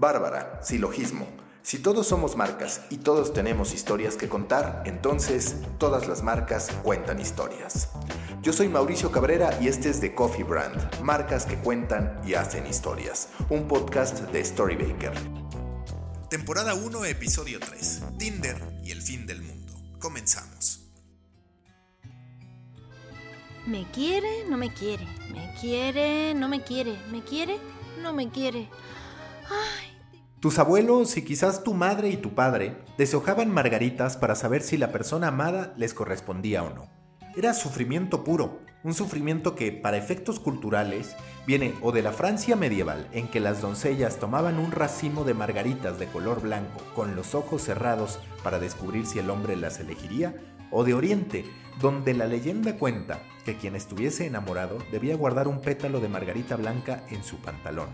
Bárbara, silogismo. Si todos somos marcas y todos tenemos historias que contar, entonces todas las marcas cuentan historias. Yo soy Mauricio Cabrera y este es The Coffee Brand, marcas que cuentan y hacen historias, un podcast de Storybaker. Temporada 1, episodio 3, Tinder y el fin del. Comenzamos. Me quiere, no me quiere. Me quiere, no me quiere. Me quiere, no me quiere. Ay. Tus abuelos y quizás tu madre y tu padre deshojaban margaritas para saber si la persona amada les correspondía o no. Era sufrimiento puro, un sufrimiento que, para efectos culturales, viene o de la Francia medieval, en que las doncellas tomaban un racimo de margaritas de color blanco con los ojos cerrados para descubrir si el hombre las elegiría, o de Oriente, donde la leyenda cuenta que quien estuviese enamorado debía guardar un pétalo de margarita blanca en su pantalón,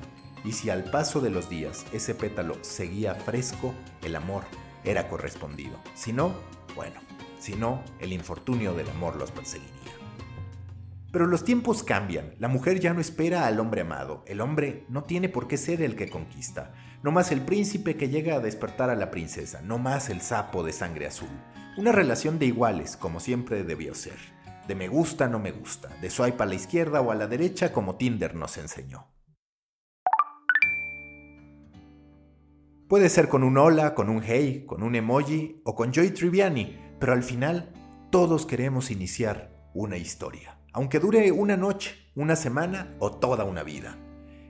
y si al paso de los días ese pétalo seguía fresco, el amor era correspondido. Si no, bueno, si no, el infortunio del amor los perseguiría. Pero los tiempos cambian, la mujer ya no espera al hombre amado, el hombre no tiene por qué ser el que conquista, no más el príncipe que llega a despertar a la princesa, no más el sapo de sangre azul. Una relación de iguales, como siempre debió ser. De me gusta, no me gusta, de swipe a la izquierda o a la derecha como Tinder nos enseñó. Puede ser con un hola, con un hey, con un emoji o con Joy Triviani, pero al final todos queremos iniciar una historia, aunque dure una noche, una semana o toda una vida.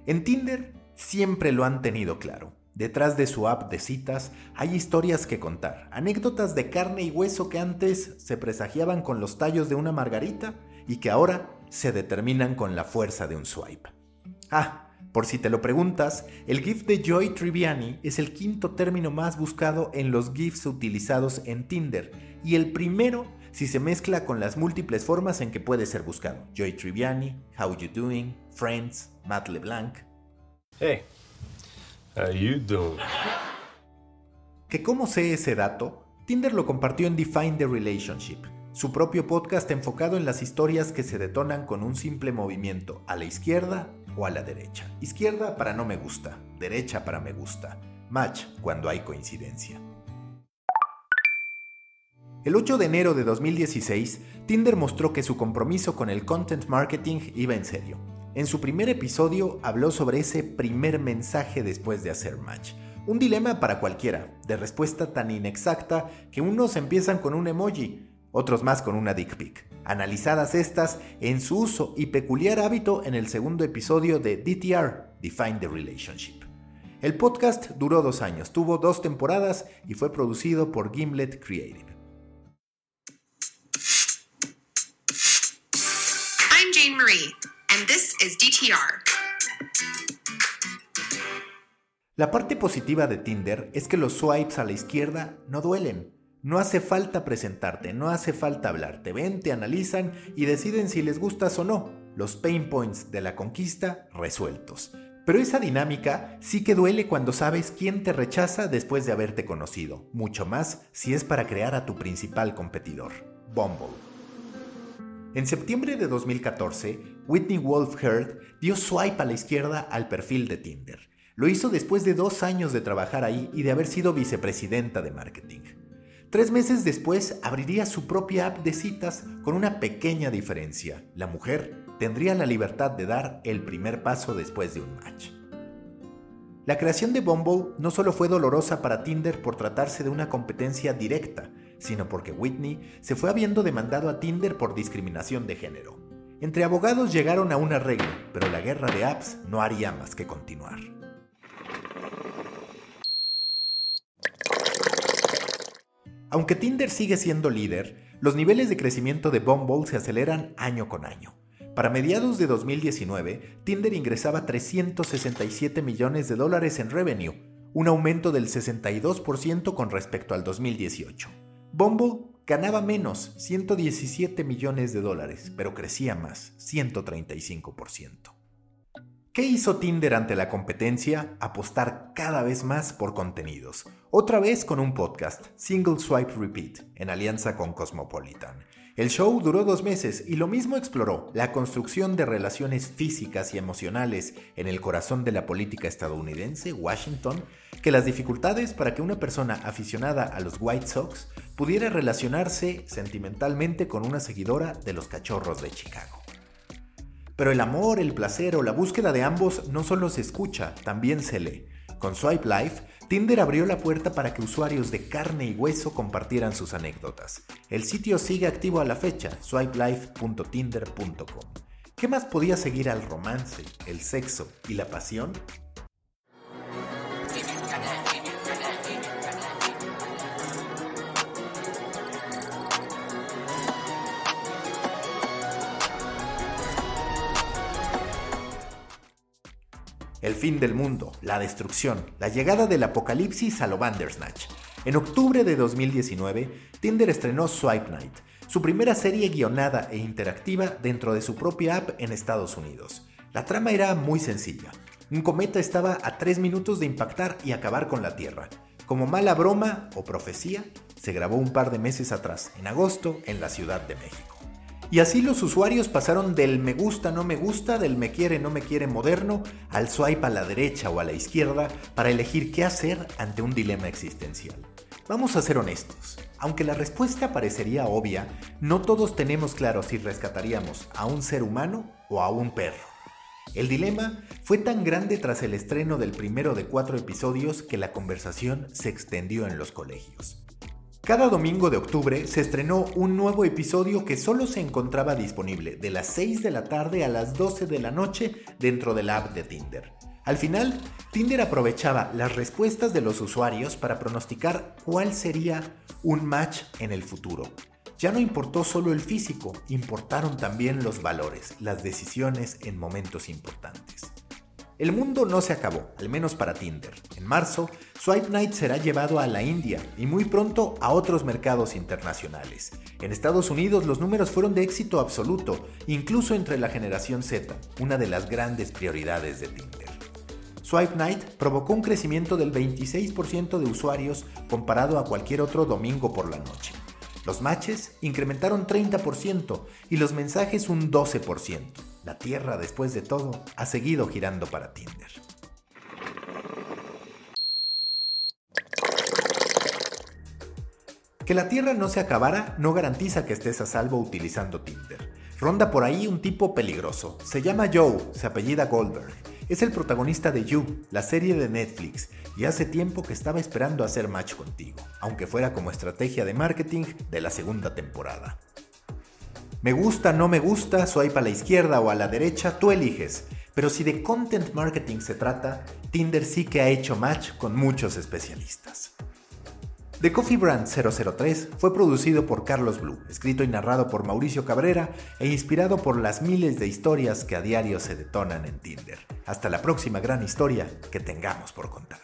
En Tinder siempre lo han tenido claro. Detrás de su app de citas hay historias que contar, anécdotas de carne y hueso que antes se presagiaban con los tallos de una margarita y que ahora se determinan con la fuerza de un swipe. Ah, por si te lo preguntas, el GIF de Joy Triviani es el quinto término más buscado en los GIFs utilizados en Tinder y el primero si se mezcla con las múltiples formas en que puede ser buscado. Joy Triviani, How You Doing, Friends, Matt LeBlanc. Hey, how you doing? ¿Que cómo sé ese dato? Tinder lo compartió en Define the Relationship, su propio podcast enfocado en las historias que se detonan con un simple movimiento a la izquierda o a la derecha. Izquierda para no me gusta, derecha para me gusta. Match cuando hay coincidencia. El 8 de enero de 2016, Tinder mostró que su compromiso con el content marketing iba en serio. En su primer episodio habló sobre ese primer mensaje después de hacer match. Un dilema para cualquiera, de respuesta tan inexacta que unos empiezan con un emoji, otros más con una dick pic analizadas estas en su uso y peculiar hábito en el segundo episodio de DTR, Define the Relationship. El podcast duró dos años, tuvo dos temporadas y fue producido por Gimlet Creative. La parte positiva de Tinder es que los swipes a la izquierda no duelen. No hace falta presentarte, no hace falta hablar. Te ven, te analizan y deciden si les gustas o no. Los pain points de la conquista resueltos. Pero esa dinámica sí que duele cuando sabes quién te rechaza después de haberte conocido, mucho más si es para crear a tu principal competidor, Bumble. En septiembre de 2014, Whitney Wolf Heard dio swipe a la izquierda al perfil de Tinder. Lo hizo después de dos años de trabajar ahí y de haber sido vicepresidenta de marketing. Tres meses después abriría su propia app de citas con una pequeña diferencia. La mujer tendría la libertad de dar el primer paso después de un match. La creación de Bumble no solo fue dolorosa para Tinder por tratarse de una competencia directa, sino porque Whitney se fue habiendo demandado a Tinder por discriminación de género. Entre abogados llegaron a un arreglo, pero la guerra de apps no haría más que continuar. Aunque Tinder sigue siendo líder, los niveles de crecimiento de Bumble se aceleran año con año. Para mediados de 2019, Tinder ingresaba 367 millones de dólares en revenue, un aumento del 62% con respecto al 2018. Bumble ganaba menos, 117 millones de dólares, pero crecía más, 135%. ¿Qué hizo Tinder ante la competencia? Apostar cada vez más por contenidos. Otra vez con un podcast, Single Swipe Repeat, en alianza con Cosmopolitan. El show duró dos meses y lo mismo exploró la construcción de relaciones físicas y emocionales en el corazón de la política estadounidense, Washington, que las dificultades para que una persona aficionada a los White Sox pudiera relacionarse sentimentalmente con una seguidora de los Cachorros de Chicago. Pero el amor, el placer o la búsqueda de ambos no solo se escucha, también se lee. Con Swipe Life, Tinder abrió la puerta para que usuarios de carne y hueso compartieran sus anécdotas. El sitio sigue activo a la fecha, swipelife.tinder.com. ¿Qué más podía seguir al romance, el sexo y la pasión? Fin del mundo, la destrucción, la llegada del apocalipsis a lo Bandersnatch. En octubre de 2019, Tinder estrenó Swipe Night, su primera serie guionada e interactiva dentro de su propia app en Estados Unidos. La trama era muy sencilla. Un cometa estaba a tres minutos de impactar y acabar con la Tierra. Como mala broma o profecía, se grabó un par de meses atrás, en agosto, en la Ciudad de México. Y así los usuarios pasaron del me gusta, no me gusta, del me quiere, no me quiere moderno, al swipe a la derecha o a la izquierda para elegir qué hacer ante un dilema existencial. Vamos a ser honestos, aunque la respuesta parecería obvia, no todos tenemos claro si rescataríamos a un ser humano o a un perro. El dilema fue tan grande tras el estreno del primero de cuatro episodios que la conversación se extendió en los colegios. Cada domingo de octubre se estrenó un nuevo episodio que solo se encontraba disponible de las 6 de la tarde a las 12 de la noche dentro del app de Tinder. Al final, Tinder aprovechaba las respuestas de los usuarios para pronosticar cuál sería un match en el futuro. Ya no importó solo el físico, importaron también los valores, las decisiones en momentos importantes. El mundo no se acabó, al menos para Tinder. En marzo, Swipe Night será llevado a la India y muy pronto a otros mercados internacionales. En Estados Unidos los números fueron de éxito absoluto, incluso entre la generación Z, una de las grandes prioridades de Tinder. Swipe Night provocó un crecimiento del 26% de usuarios comparado a cualquier otro domingo por la noche. Los matches incrementaron 30% y los mensajes un 12%. La Tierra, después de todo, ha seguido girando para Tinder. Que la Tierra no se acabara no garantiza que estés a salvo utilizando Tinder. Ronda por ahí un tipo peligroso. Se llama Joe, se apellida Goldberg. Es el protagonista de You, la serie de Netflix, y hace tiempo que estaba esperando hacer match contigo, aunque fuera como estrategia de marketing de la segunda temporada. Me gusta, no me gusta, swipe a la izquierda o a la derecha, tú eliges. Pero si de content marketing se trata, Tinder sí que ha hecho match con muchos especialistas. The Coffee Brand 003 fue producido por Carlos Blue, escrito y narrado por Mauricio Cabrera e inspirado por las miles de historias que a diario se detonan en Tinder. Hasta la próxima gran historia que tengamos por contar.